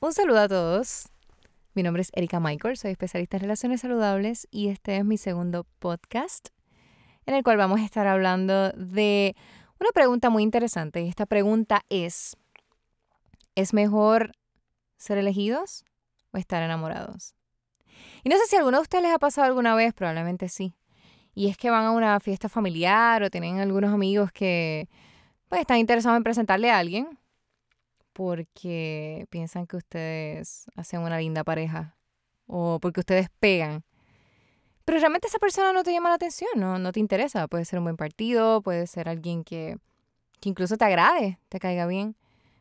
Un saludo a todos. Mi nombre es Erika Michael, soy especialista en relaciones saludables y este es mi segundo podcast en el cual vamos a estar hablando de una pregunta muy interesante. Y esta pregunta es, ¿es mejor ser elegidos o estar enamorados? Y no sé si a alguno de ustedes les ha pasado alguna vez, probablemente sí. Y es que van a una fiesta familiar o tienen algunos amigos que pues, están interesados en presentarle a alguien porque piensan que ustedes hacen una linda pareja o porque ustedes pegan. Pero realmente esa persona no te llama la atención, no, no te interesa. Puede ser un buen partido, puede ser alguien que, que incluso te agrade, te caiga bien.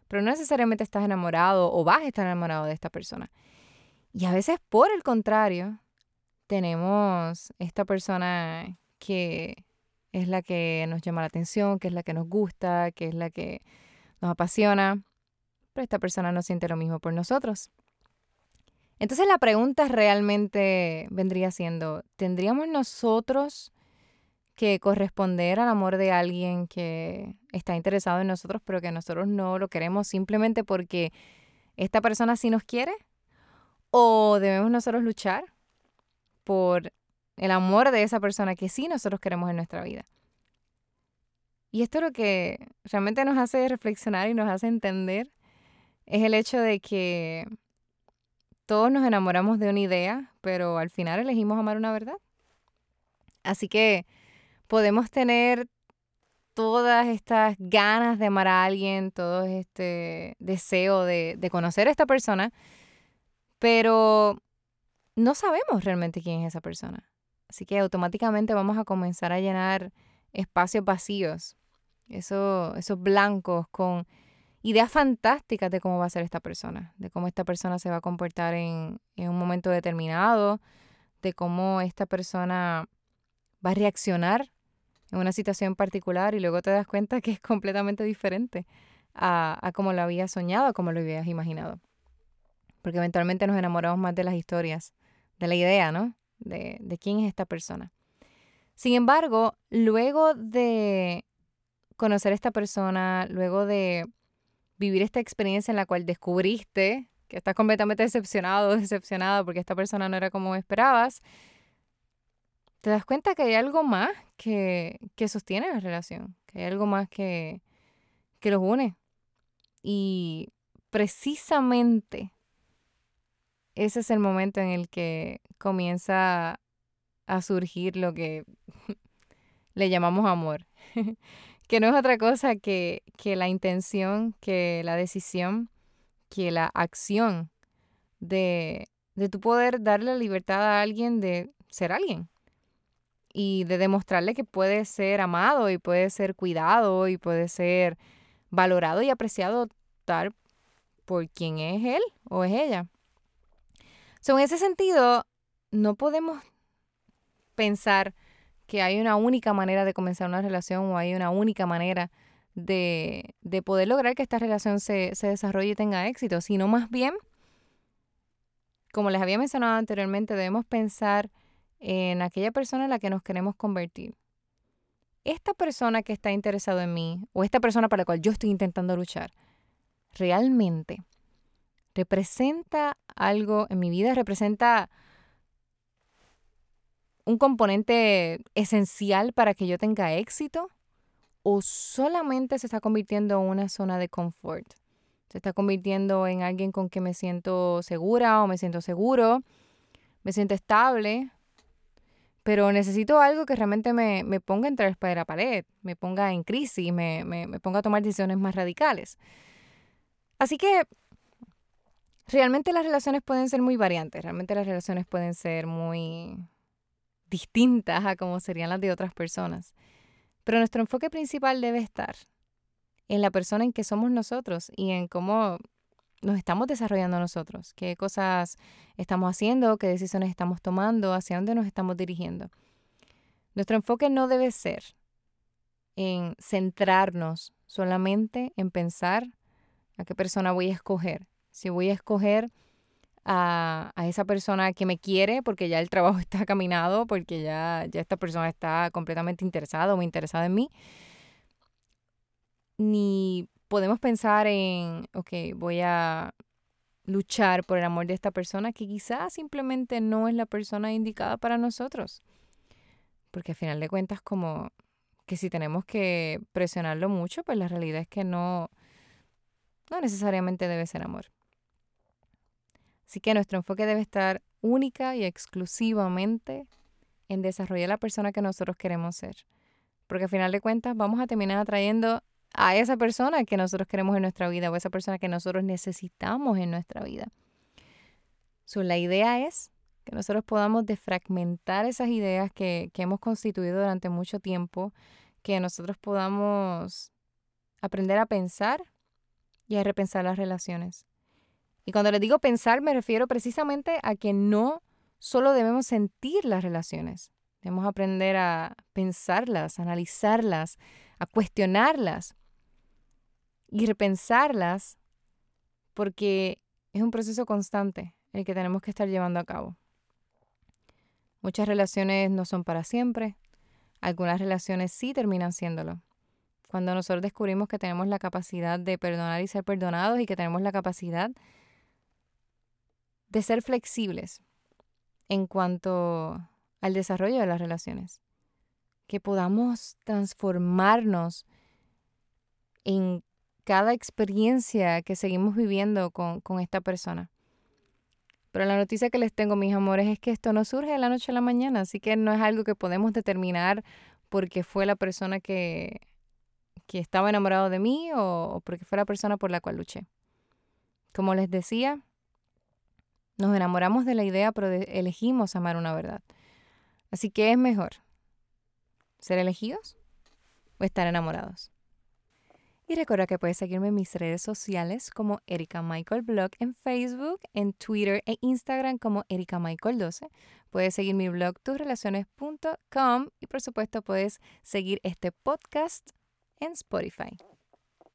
Pero no necesariamente estás enamorado o vas a estar enamorado de esta persona. Y a veces, por el contrario, tenemos esta persona que es la que nos llama la atención, que es la que nos gusta, que es la que nos apasiona pero esta persona no siente lo mismo por nosotros. Entonces la pregunta realmente vendría siendo, ¿tendríamos nosotros que corresponder al amor de alguien que está interesado en nosotros, pero que nosotros no lo queremos simplemente porque esta persona sí nos quiere? ¿O debemos nosotros luchar por el amor de esa persona que sí nosotros queremos en nuestra vida? Y esto es lo que realmente nos hace reflexionar y nos hace entender es el hecho de que todos nos enamoramos de una idea, pero al final elegimos amar una verdad. Así que podemos tener todas estas ganas de amar a alguien, todo este deseo de, de conocer a esta persona, pero no sabemos realmente quién es esa persona. Así que automáticamente vamos a comenzar a llenar espacios vacíos, esos blancos con ideas fantásticas de cómo va a ser esta persona, de cómo esta persona se va a comportar en, un momento determinado, de cómo esta persona va a reaccionar en una situación particular y luego te das cuenta que es completamente diferente a, a como lo habías soñado, a como lo habías imaginado. Porque eventualmente nos enamoramos más de las historias, de la idea, ¿no? De, de quién es esta persona. Sin embargo, luego de conocer esta persona, luego de vivir esta experiencia en la cual descubriste que estás completamente decepcionado o decepcionada porque esta persona no era como esperabas, te das cuenta que hay algo más que, que sostiene la relación, que hay algo más que, que los une. Y precisamente ese es el momento en el que comienza a surgir lo que le llamamos amor. que no es otra cosa que, que la intención, que la decisión, que la acción de, de tu poder darle la libertad a alguien de ser alguien y de demostrarle que puede ser amado y puede ser cuidado y puede ser valorado y apreciado tal por quien es él o es ella. So, en ese sentido, no podemos pensar que hay una única manera de comenzar una relación o hay una única manera de, de poder lograr que esta relación se, se desarrolle y tenga éxito, sino más bien, como les había mencionado anteriormente, debemos pensar en aquella persona en la que nos queremos convertir. Esta persona que está interesado en mí o esta persona para la cual yo estoy intentando luchar, realmente representa algo en mi vida, representa un componente esencial para que yo tenga éxito? ¿O solamente se está convirtiendo en una zona de confort? Se está convirtiendo en alguien con que me siento segura o me siento seguro, me siento estable, pero necesito algo que realmente me, me ponga entre y la pared, me ponga en crisis, me, me ponga a tomar decisiones más radicales. Así que realmente las relaciones pueden ser muy variantes, realmente las relaciones pueden ser muy distintas a como serían las de otras personas. Pero nuestro enfoque principal debe estar en la persona en que somos nosotros y en cómo nos estamos desarrollando nosotros, qué cosas estamos haciendo, qué decisiones estamos tomando, hacia dónde nos estamos dirigiendo. Nuestro enfoque no debe ser en centrarnos solamente en pensar a qué persona voy a escoger. Si voy a escoger a, esa persona que me quiere porque ya el trabajo está caminado, porque ya, ya esta persona está completamente interesada o interesada en mí. Ni podemos pensar en, ok, voy a luchar por el amor de esta persona que quizás simplemente no es la persona indicada para nosotros. Porque al final de cuentas, como que si tenemos que presionarlo mucho, pues la realidad es que no, no necesariamente debe ser amor. Así que nuestro enfoque debe estar única y exclusivamente en desarrollar la persona que nosotros queremos ser. Porque al final de cuentas vamos a terminar atrayendo a esa persona que nosotros queremos en nuestra vida o esa persona que nosotros necesitamos en nuestra vida. la idea es que nosotros podamos defragmentar esas ideas que, que hemos constituido durante mucho tiempo, que nosotros podamos aprender a pensar y a repensar las relaciones. Y cuando les digo pensar, me refiero precisamente a que no solo debemos sentir las relaciones, debemos aprender a pensarlas, a analizarlas, a cuestionarlas y repensarlas porque es un proceso constante el que tenemos que estar llevando a cabo. Muchas relaciones no son para siempre, algunas relaciones sí terminan siéndolo. Cuando nosotros descubrimos que tenemos la capacidad de perdonar y ser perdonados y que tenemos la capacidad de ser flexibles en cuanto al desarrollo de las relaciones. Que podamos transformarnos en cada experiencia que seguimos viviendo con, con, esta persona. Pero la noticia que les tengo, mis amores, es que esto no surge de la noche a la mañana, así que no es algo que podemos determinar porque fue la persona que, que estaba enamorado de mí o porque fue la persona por la cual luché. Como les decía, nos enamoramos de la idea, pero elegimos amar una verdad. Así que es mejor ser elegidos o estar enamorados. Y recuerda que puedes seguirme en mis redes sociales como Erika Michael Blog en Facebook, en Twitter e Instagram como Erika Michael 12. Puedes seguir mi blog tusrelaciones.com y por supuesto puedes seguir este podcast en Spotify.